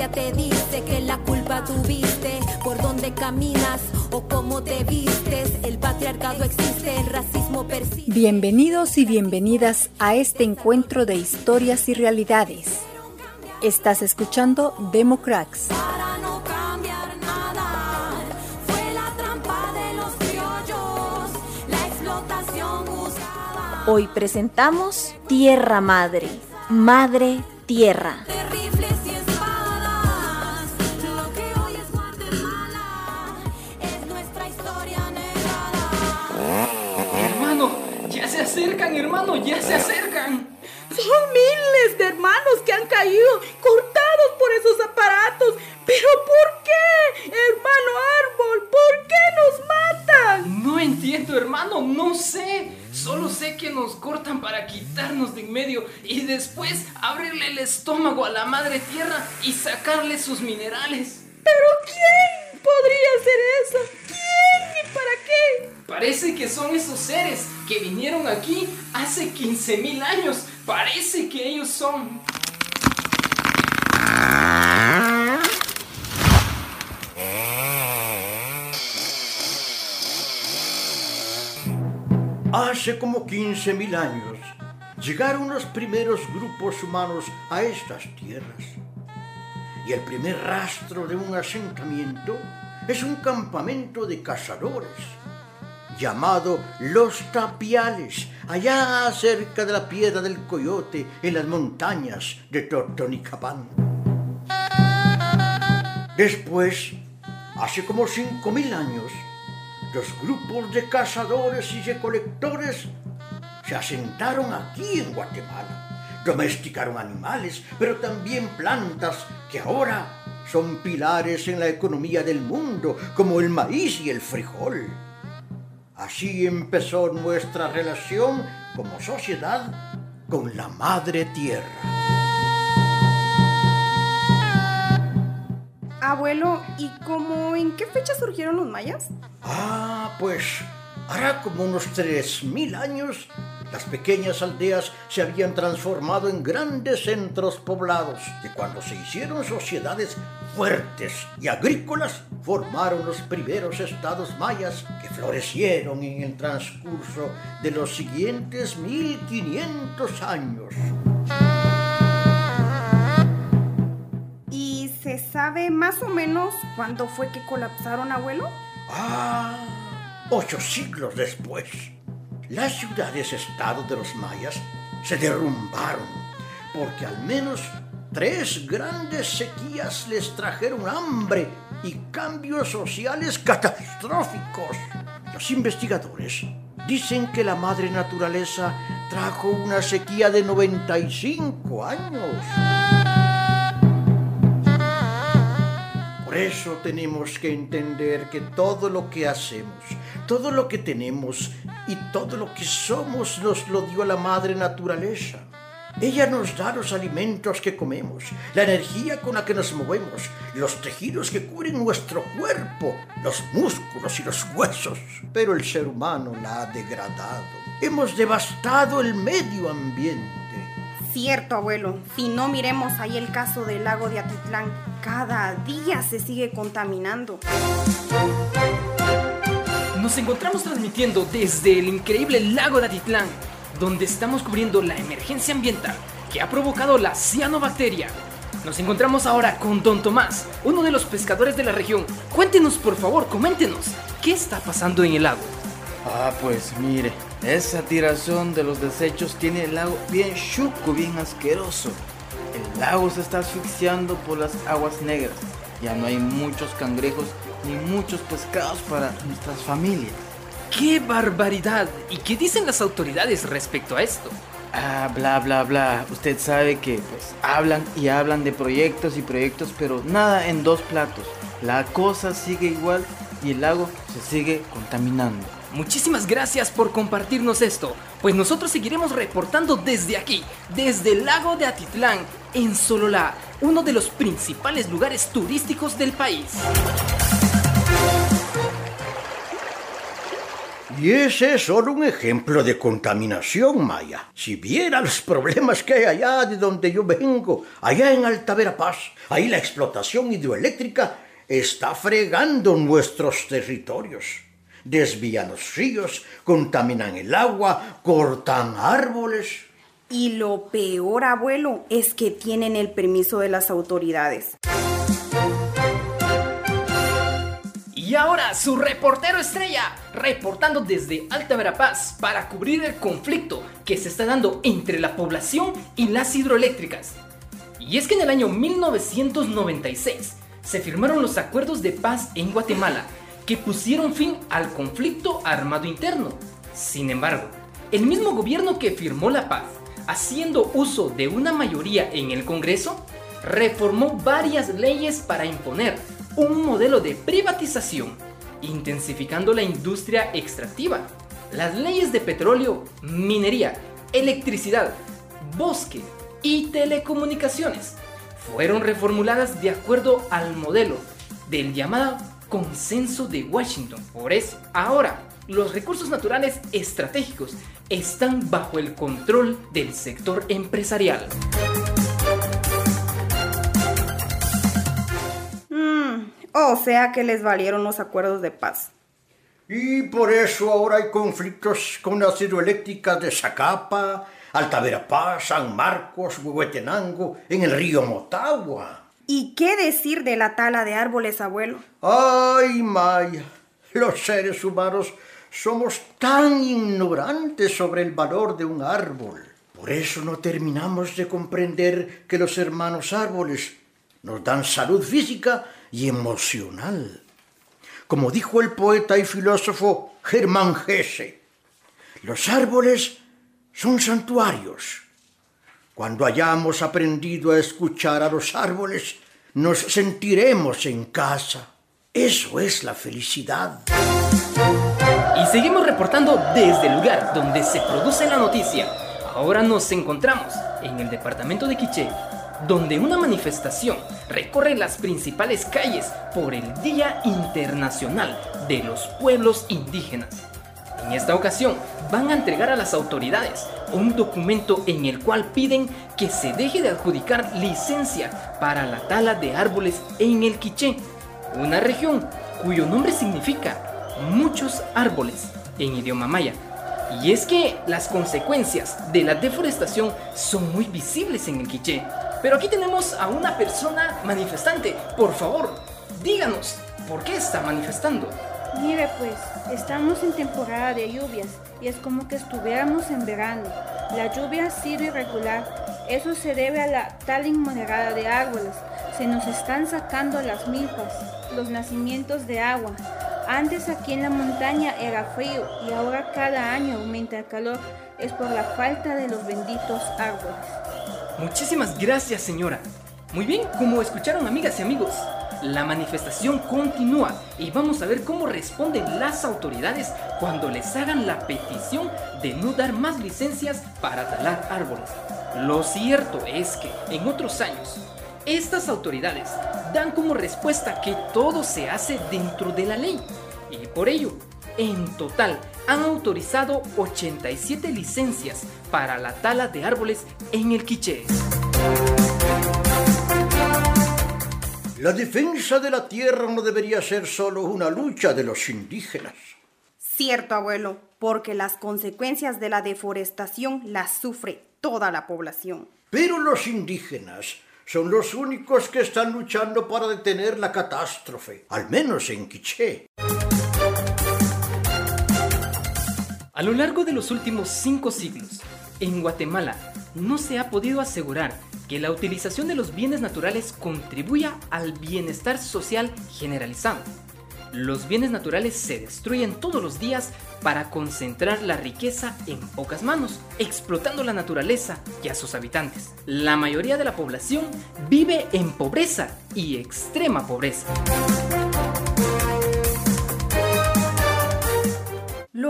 ciencia te dice que la culpa tuviste por dónde caminas o cómo te vistes. El patriarcado existe, el racismo persiste. Bienvenidos y bienvenidas a este encuentro de historias y realidades. Estás escuchando Democrats. Para no cambiar nada, fue la trampa de los criollos, la explotación buscada. Hoy presentamos Tierra Madre, Madre Tierra. De acercan, hermano, ya se acercan. Son miles de hermanos que han caído cortados por esos aparatos. ¿Pero por qué, hermano árbol? ¿Por qué nos matan? No entiendo, hermano, no sé. Solo sé que nos cortan para quitarnos de en medio y después abrirle el estómago a la madre tierra y sacarle sus minerales. ¿Pero quién podría hacer eso? ¿Quién y para qué? Parece que son esos seres que vinieron aquí hace 15.000 años. Parece que ellos son. Hace como 15.000 años llegaron los primeros grupos humanos a estas tierras. Y el primer rastro de un asentamiento es un campamento de cazadores llamado Los Tapiales, allá cerca de la Piedra del Coyote en las montañas de Totonicapán. Después, hace como 5.000 años, los grupos de cazadores y recolectores se asentaron aquí en Guatemala. Domesticaron animales, pero también plantas que ahora son pilares en la economía del mundo, como el maíz y el frijol. Así empezó nuestra relación como sociedad con la Madre Tierra. Abuelo, ¿y cómo en qué fecha surgieron los mayas? Ah, pues hará como unos 3.000 años las pequeñas aldeas se habían transformado en grandes centros poblados y cuando se hicieron sociedades fuertes y agrícolas formaron los primeros estados mayas que florecieron en el transcurso de los siguientes 1500 años. ¿Y se sabe más o menos cuándo fue que colapsaron, abuelo? Ah, ocho siglos después, las ciudades-estado de los mayas se derrumbaron porque al menos tres grandes sequías les trajeron hambre y cambios sociales catastróficos. Los investigadores dicen que la madre naturaleza trajo una sequía de 95 años. Por eso tenemos que entender que todo lo que hacemos, todo lo que tenemos y todo lo que somos nos lo dio la madre naturaleza. Ella nos da los alimentos que comemos, la energía con la que nos movemos, los tejidos que cubren nuestro cuerpo, los músculos y los huesos. Pero el ser humano la ha degradado. Hemos devastado el medio ambiente. Cierto, abuelo. Si no miremos ahí el caso del lago de Atitlán, cada día se sigue contaminando. Nos encontramos transmitiendo desde el increíble lago de Atitlán, donde estamos cubriendo la emergencia ambiental que ha provocado la cianobacteria. Nos encontramos ahora con Don Tomás, uno de los pescadores de la región. Cuéntenos, por favor, coméntenos, ¿qué está pasando en el lago? Ah, pues mire, esa tirazón de los desechos tiene el lago bien chuco, bien asqueroso. El lago se está asfixiando por las aguas negras. Ya no hay muchos cangrejos ni muchos pescados para nuestras familias. ¡Qué barbaridad! ¿Y qué dicen las autoridades respecto a esto? Ah, bla, bla, bla. Usted sabe que pues hablan y hablan de proyectos y proyectos, pero nada en dos platos. La cosa sigue igual y el lago se sigue contaminando. Muchísimas gracias por compartirnos esto, pues nosotros seguiremos reportando desde aquí, desde el lago de Atitlán, en Sololá, uno de los principales lugares turísticos del país. Y ese es solo un ejemplo de contaminación, Maya. Si viera los problemas que hay allá de donde yo vengo, allá en Alta Verapaz, ahí la explotación hidroeléctrica está fregando nuestros territorios. Desvían los ríos, contaminan el agua, cortan árboles. Y lo peor, abuelo, es que tienen el permiso de las autoridades. Y ahora su reportero estrella, reportando desde Alta Verapaz para cubrir el conflicto que se está dando entre la población y las hidroeléctricas. Y es que en el año 1996 se firmaron los acuerdos de paz en Guatemala que pusieron fin al conflicto armado interno. Sin embargo, el mismo gobierno que firmó la paz, haciendo uso de una mayoría en el Congreso, reformó varias leyes para imponer un modelo de privatización, intensificando la industria extractiva. Las leyes de petróleo, minería, electricidad, bosque y telecomunicaciones fueron reformuladas de acuerdo al modelo del llamado consenso de Washington. Por eso, ahora, los recursos naturales estratégicos están bajo el control del sector empresarial. O sea que les valieron los acuerdos de paz. Y por eso ahora hay conflictos con las hidroeléctricas de Zacapa, Alta Verapaz, San Marcos, Huehuetenango, en el río Motagua. ¿Y qué decir de la tala de árboles, abuelo? Ay, Maya, los seres humanos somos tan ignorantes sobre el valor de un árbol. Por eso no terminamos de comprender que los hermanos árboles nos dan salud física y emocional. Como dijo el poeta y filósofo Germán Hesse, los árboles son santuarios. Cuando hayamos aprendido a escuchar a los árboles, nos sentiremos en casa. Eso es la felicidad. Y seguimos reportando desde el lugar donde se produce la noticia. Ahora nos encontramos en el departamento de Quiché, donde una manifestación recorre las principales calles por el Día Internacional de los Pueblos Indígenas. En esta ocasión van a entregar a las autoridades un documento en el cual piden que se deje de adjudicar licencia para la tala de árboles en el Quiché, una región cuyo nombre significa muchos árboles en idioma maya. Y es que las consecuencias de la deforestación son muy visibles en el Quiché. Pero aquí tenemos a una persona manifestante. Por favor, díganos, ¿por qué está manifestando? Mire pues, estamos en temporada de lluvias y es como que estuviéramos en verano. La lluvia ha sido irregular. Eso se debe a la tala inmoderada de árboles. Se nos están sacando las milpas, los nacimientos de agua. Antes aquí en la montaña era frío y ahora cada año aumenta el calor. Es por la falta de los benditos árboles. Muchísimas gracias, señora. Muy bien, como escucharon amigas y amigos, la manifestación continúa y vamos a ver cómo responden las autoridades cuando les hagan la petición de no dar más licencias para talar árboles. Lo cierto es que en otros años, estas autoridades dan como respuesta que todo se hace dentro de la ley y por ello, en total, han autorizado 87 licencias para la tala de árboles en el Quiché. La defensa de la tierra no debería ser solo una lucha de los indígenas. Cierto, abuelo, porque las consecuencias de la deforestación las sufre toda la población. Pero los indígenas son los únicos que están luchando para detener la catástrofe, al menos en Quiché. A lo largo de los últimos cinco siglos, en Guatemala no se ha podido asegurar que la utilización de los bienes naturales contribuya al bienestar social generalizado. Los bienes naturales se destruyen todos los días para concentrar la riqueza en pocas manos, explotando la naturaleza y a sus habitantes. La mayoría de la población vive en pobreza y extrema pobreza.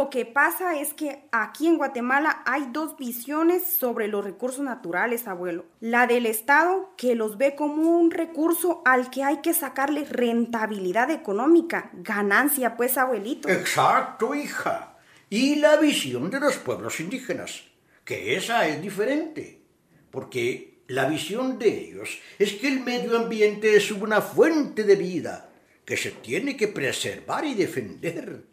Lo que pasa es que aquí en Guatemala hay dos visiones sobre los recursos naturales, abuelo. La del Estado, que los ve como un recurso al que hay que sacarle rentabilidad económica, ganancia, pues, abuelito. Exacto, hija. y la visión de los pueblos indígenas, que esa es diferente, porque la visión de ellos es que el medio ambiente es una fuente de vida que se tiene que preservar y defender.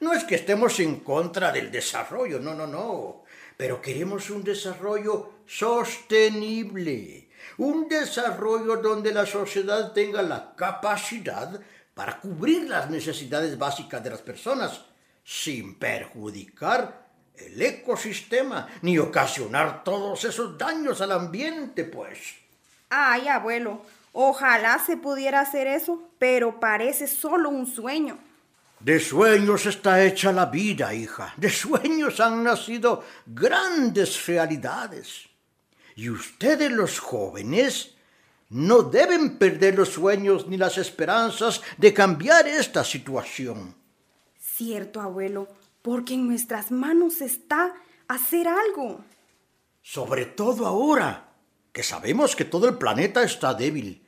No es que estemos en contra del desarrollo, no, no, no, pero queremos un desarrollo sostenible, un desarrollo donde la sociedad tenga la capacidad para cubrir las necesidades básicas de las personas, sin perjudicar el ecosistema ni ocasionar todos esos daños al ambiente, pues. Ay, abuelo, ojalá se pudiera hacer eso, pero parece solo un sueño. De sueños está hecha la vida, hija. De sueños han nacido grandes realidades. Y ustedes los jóvenes no deben perder los sueños ni las esperanzas de cambiar esta situación. Cierto, abuelo, porque en nuestras manos está hacer algo. Sobre todo ahora, que sabemos que todo el planeta está débil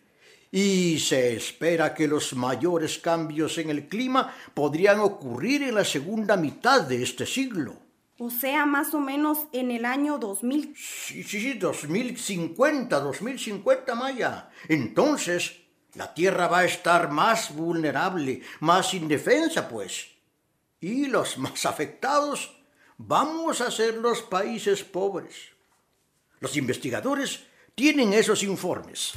y se espera que los mayores cambios en el clima podrían ocurrir en la segunda mitad de este siglo. O sea, más o menos en el año 2000. Sí, sí, sí, 2050, 2050, Maya. Entonces, la Tierra va a estar más vulnerable, más indefensa, pues. Y los más afectados vamos a ser los países pobres. Los investigadores tienen esos informes.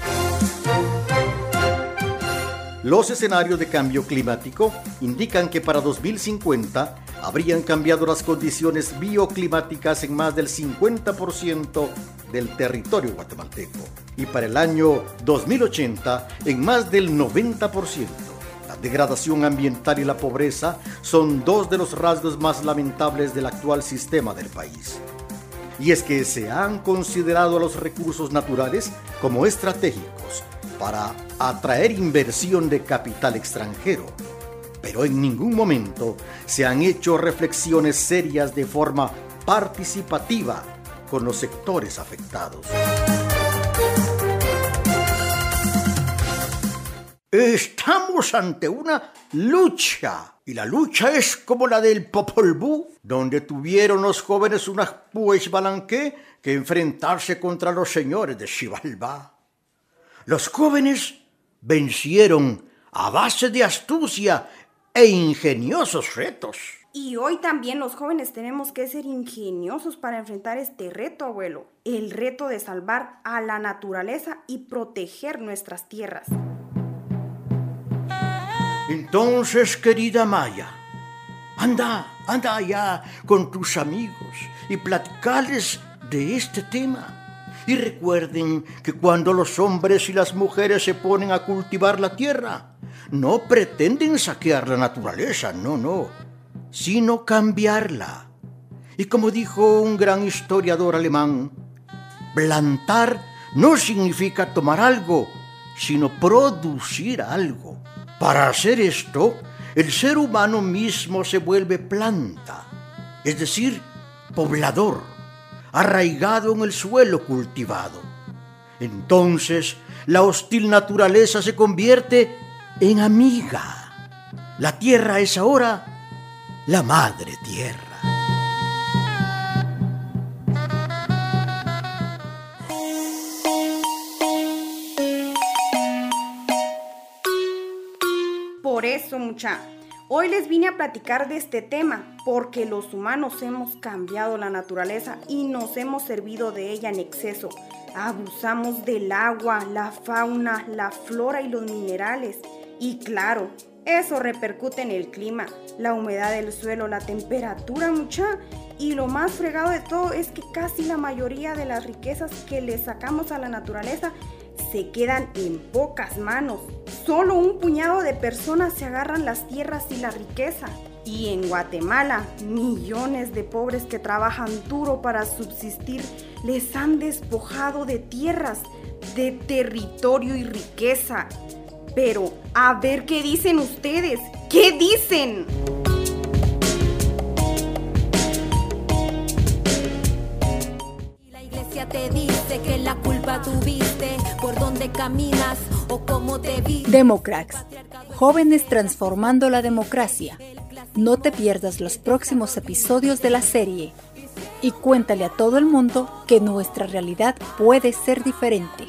Los escenarios de cambio climático indican que para 2050 habrían cambiado las condiciones bioclimáticas en más del 50% del territorio guatemalteco y para el año 2080 en más del 90%. La degradación ambiental y la pobreza son dos de los rasgos más lamentables del actual sistema del país. Y es que se han considerado a los recursos naturales como estratégicos para atraer inversión de capital extranjero, pero en ningún momento se han hecho reflexiones serias de forma participativa con los sectores afectados. Estamos ante una lucha. Y la lucha es como la del Popol Vuh, donde tuvieron los jóvenes una pues balanqué que enfrentarse contra los señores de Xibalbá. Los jóvenes vencieron a base de astucia e ingeniosos retos. Y hoy también los jóvenes tenemos que ser ingeniosos para enfrentar este reto, abuelo. El reto de salvar a la naturaleza y proteger nuestras tierras. Entonces, querida Maya, anda, anda allá con tus amigos y platicales de este tema. Y recuerden que cuando los hombres y las mujeres se ponen a cultivar la tierra, no pretenden saquear la naturaleza, no, no, sino cambiarla. Y como dijo un gran historiador alemán, plantar no significa tomar algo, sino producir algo. Para hacer esto, el ser humano mismo se vuelve planta, es decir, poblador, arraigado en el suelo cultivado. Entonces, la hostil naturaleza se convierte en amiga. La tierra es ahora la madre tierra. Por eso, mucha, hoy les vine a platicar de este tema, porque los humanos hemos cambiado la naturaleza y nos hemos servido de ella en exceso. Abusamos del agua, la fauna, la flora y los minerales. Y claro, eso repercute en el clima, la humedad del suelo, la temperatura, mucha. Y lo más fregado de todo es que casi la mayoría de las riquezas que le sacamos a la naturaleza se quedan en pocas manos. Solo un puñado de personas se agarran las tierras y la riqueza. Y en Guatemala, millones de pobres que trabajan duro para subsistir les han despojado de tierras, de territorio y riqueza. Pero, a ver qué dicen ustedes. ¿Qué dicen? Te dice que la culpa tuviste por dónde caminas o cómo te jóvenes transformando la democracia. No te pierdas los próximos episodios de la serie y cuéntale a todo el mundo que nuestra realidad puede ser diferente.